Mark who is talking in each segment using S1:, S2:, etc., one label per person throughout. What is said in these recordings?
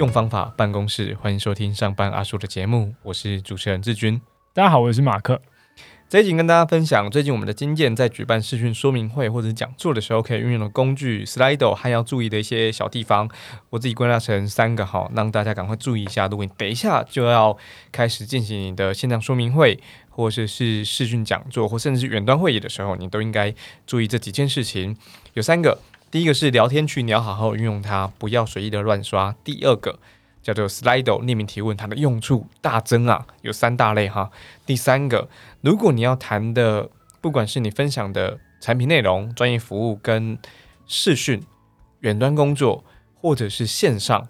S1: 用方法办公室，欢迎收听上班阿叔的节目，我是主持人志军。
S2: 大家好，我是马克。
S1: 这一集跟大家分享最近我们的经验，在举办视讯说明会或者讲座的时候，可以运用的工具 Slido，和要注意的一些小地方，我自己归纳成三个哈，让大家赶快注意一下。如果你等一下就要开始进行你的线上说明会，或者是视讯讲座，或甚至是远端会议的时候，你都应该注意这几件事情。有三个，第一个是聊天区，你要好好运用它，不要随意的乱刷。第二个。叫做 Slido 匿名提问，它的用处大增啊，有三大类哈。第三个，如果你要谈的，不管是你分享的产品内容、专业服务跟视讯、远端工作，或者是线上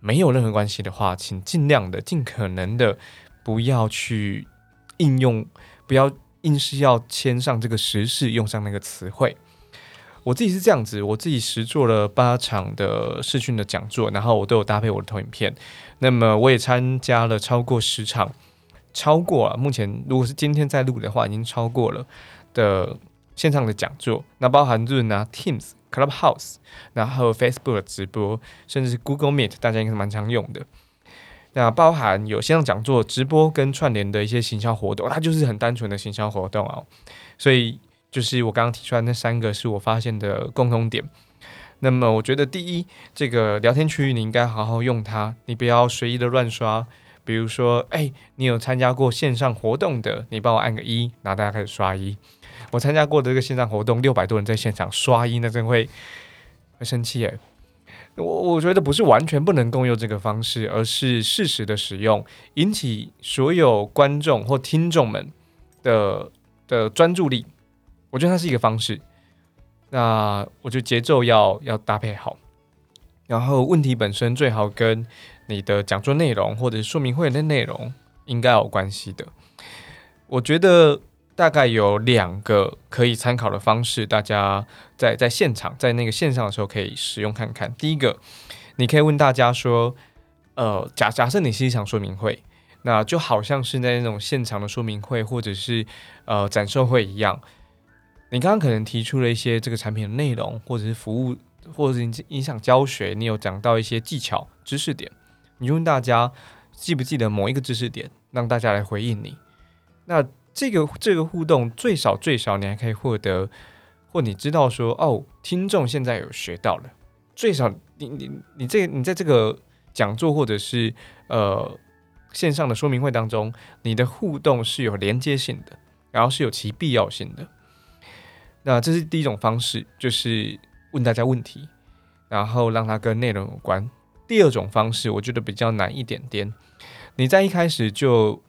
S1: 没有任何关系的话，请尽量的、尽可能的不要去应用，不要硬是要签上这个时事，用上那个词汇。我自己是这样子，我自己实做了八场的视讯的讲座，然后我都有搭配我的投影片。那么我也参加了超过十场，超过了目前如果是今天在录的话，已经超过了的线上的讲座。那包含就是拿 Teams、Clubhouse，然后 Facebook 直播，甚至是 Google Meet，大家应该是蛮常用的。那包含有线上讲座、直播跟串联的一些行销活动，它就是很单纯的行销活动哦。所以。就是我刚刚提出来那三个是我发现的共同点。那么我觉得第一，这个聊天区域你应该好好用它，你不要随意的乱刷。比如说，哎，你有参加过线上活动的，你帮我按个一，然后大家开始刷一。我参加过的这个线上活动，六百多人在现场刷一，那真会会生气诶。我我觉得不是完全不能共用这个方式，而是适时的使用，引起所有观众或听众们的的专注力。我觉得它是一个方式，那我觉得节奏要要搭配好，然后问题本身最好跟你的讲座内容或者说明会的内容应该有关系的。我觉得大概有两个可以参考的方式，大家在在现场在那个线上的时候可以使用看看。第一个，你可以问大家说，呃，假假设你是一场说明会，那就好像是那种现场的说明会或者是呃展售会一样。你刚刚可能提出了一些这个产品的内容，或者是服务，或者是影响教学，你有讲到一些技巧、知识点，你就问大家记不记得某一个知识点，让大家来回应你。那这个这个互动最少最少，你还可以获得，或你知道说哦，听众现在有学到了，最少你你你这你在这个讲座或者是呃线上的说明会当中，你的互动是有连接性的，然后是有其必要性的。那这是第一种方式，就是问大家问题，然后让它跟内容有关。第二种方式，我觉得比较难一点点。你在一开始就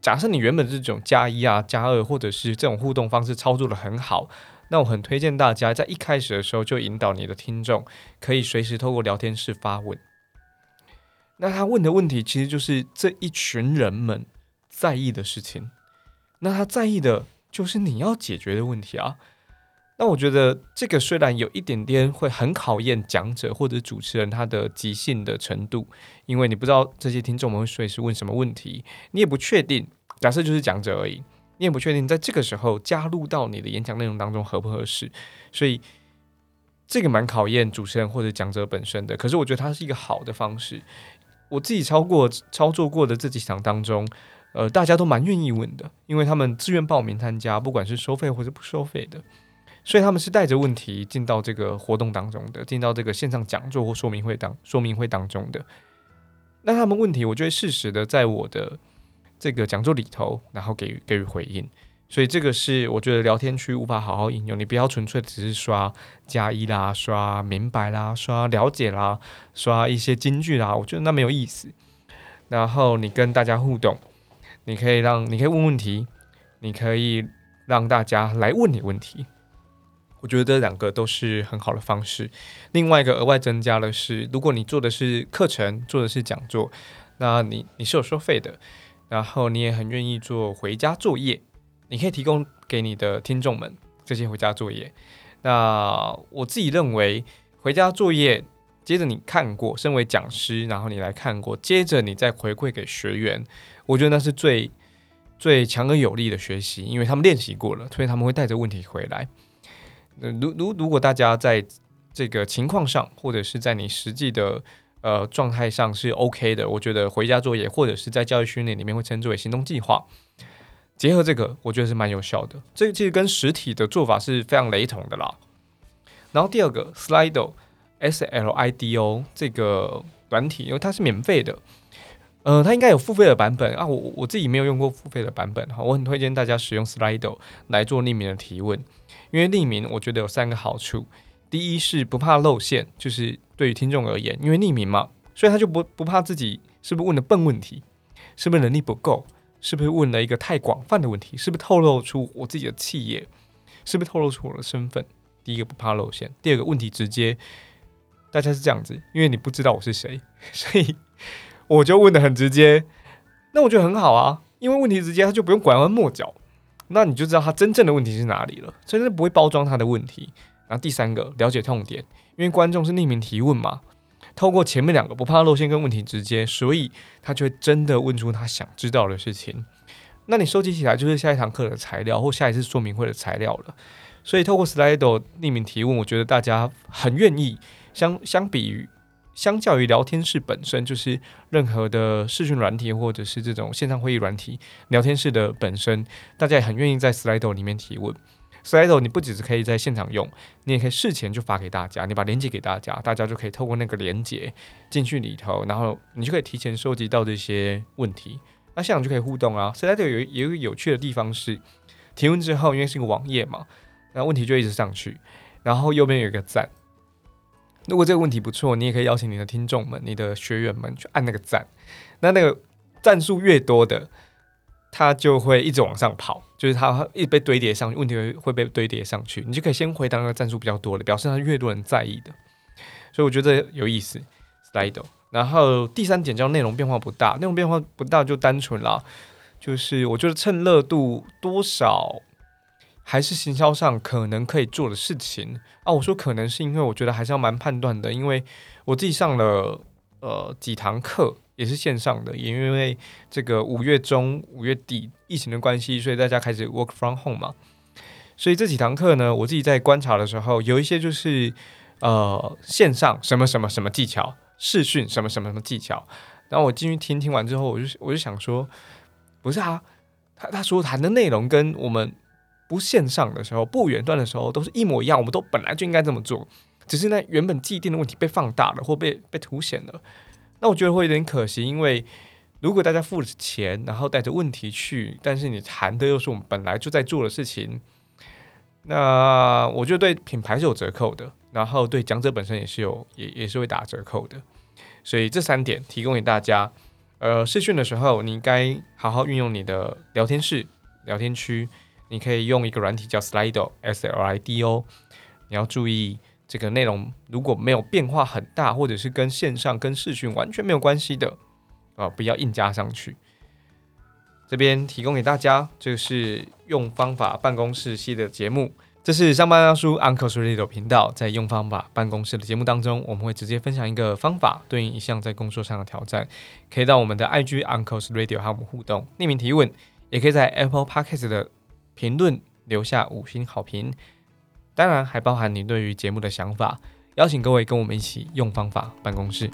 S1: 假设你原本这种加一啊、加二，或者是这种互动方式操作的很好，那我很推荐大家在一开始的时候就引导你的听众可以随时透过聊天室发问。那他问的问题其实就是这一群人们在意的事情。那他在意的。就是你要解决的问题啊。那我觉得这个虽然有一点点会很考验讲者或者主持人他的即兴的程度，因为你不知道这些听众们会随时问什么问题，你也不确定。假设就是讲者而已，你也不确定在这个时候加入到你的演讲内容当中合不合适。所以这个蛮考验主持人或者讲者本身的。可是我觉得它是一个好的方式。我自己超过操作过的这几场当中。呃，大家都蛮愿意问的，因为他们自愿报名参加，不管是收费或者不收费的，所以他们是带着问题进到这个活动当中的，进到这个线上讲座或说明会当说明会当中的。那他们问题，我就会适时的在我的这个讲座里头，然后给予给予回应。所以这个是我觉得聊天区无法好好应用，你不要纯粹只是刷加一啦，刷明白啦，刷了解啦，刷一些金句啦，我觉得那没有意思。然后你跟大家互动。你可以让你可以问问题，你可以让大家来问你问题。我觉得这两个都是很好的方式。另外一个额外增加的是，如果你做的是课程，做的是讲座，那你你是有收费的，然后你也很愿意做回家作业，你可以提供给你的听众们这些回家作业。那我自己认为，回家作业接着你看过，身为讲师，然后你来看过，接着你再回馈给学员。我觉得那是最最强而有力的学习，因为他们练习过了，所以他们会带着问题回来。那如如如果大家在这个情况上，或者是在你实际的呃状态上是 OK 的，我觉得回家作业或者是在教育训练里面会称之为行动计划。结合这个，我觉得是蛮有效的。这个其实跟实体的做法是非常雷同的啦。然后第二个 Slido，S L S L I D O 这个软体，因为它是免费的，呃，它应该有付费的版本啊。我我自己没有用过付费的版本哈，我很推荐大家使用 Slido 来做匿名的提问，因为匿名我觉得有三个好处。第一是不怕露馅，就是对于听众而言，因为匿名嘛，所以他就不不怕自己是不是问的笨问题，是不是能力不够。是不是问了一个太广泛的问题？是不是透露出我自己的企业？是不是透露出我的身份？第一个不怕露馅，第二个问题直接，大家是这样子，因为你不知道我是谁，所以我就问的很直接。那我觉得很好啊，因为问题直接，他就不用拐弯抹角，那你就知道他真正的问题是哪里了，真的不会包装他的问题。然后第三个，了解痛点，因为观众是匿名提问嘛。透过前面两个不怕露馅跟问题直接，所以他就会真的问出他想知道的事情。那你收集起来就是下一堂课的材料或下一次说明会的材料了。所以透过 Slido 匿名提问，我觉得大家很愿意。相相比于相较于聊天室本身，就是任何的视讯软体或者是这种线上会议软体，聊天室的本身，大家也很愿意在 Slido 里面提问。Slido 你不只是可以在现场用，你也可以事前就发给大家，你把链接给大家，大家就可以透过那个链接进去里头，然后你就可以提前收集到这些问题，那现场就可以互动啊。Slido 有有一个有趣的地方是，提问之后，因为是个网页嘛，那问题就一直上去，然后右边有一个赞，如果这个问题不错，你也可以邀请你的听众们、你的学员们去按那个赞，那那个赞数越多的。它就会一直往上跑，就是它一被堆叠上去，问题会会被堆叠上去，你就可以先回答那个赞数比较多的，表示它越多人在意的，所以我觉得有意思。Slido，然后第三点叫内容变化不大，内容变化不大就单纯啦，就是我觉得趁热度多少还是行销上可能可以做的事情啊。我说可能是因为我觉得还是要蛮判断的，因为我自己上了呃几堂课。也是线上的，也因为这个五月中、五月底疫情的关系，所以大家开始 work from home 嘛。所以这几堂课呢，我自己在观察的时候，有一些就是呃线上什么什么什么技巧，视讯什么什么什么技巧。然后我进去听听完之后，我就我就想说，不是啊，他他说谈的内容跟我们不线上的时候、不远端的时候都是一模一样，我们都本来就应该这么做，只是那原本既定的问题被放大了，或被被凸显了。那我觉得会有点可惜，因为如果大家付了钱，然后带着问题去，但是你谈的又是我们本来就在做的事情，那我觉得对品牌是有折扣的，然后对讲者本身也是有，也也是会打折扣的。所以这三点提供给大家。呃，试训的时候，你应该好好运用你的聊天室、聊天区，你可以用一个软体叫 Slido，S L I D O，你要注意。这个内容如果没有变化很大，或者是跟线上、跟视讯完全没有关系的啊，不要硬加上去。这边提供给大家，这是用方法办公室系的节目。这是上班大叔 Uncle's Radio 频道，在用方法办公室的节目当中，我们会直接分享一个方法，对应一项在工作上的挑战。可以到我们的 IG Uncle's Radio 和我们互动，匿名提问，也可以在 Apple Podcast 的评论留下五星好评。当然，还包含你对于节目的想法，邀请各位跟我们一起用方法办公室。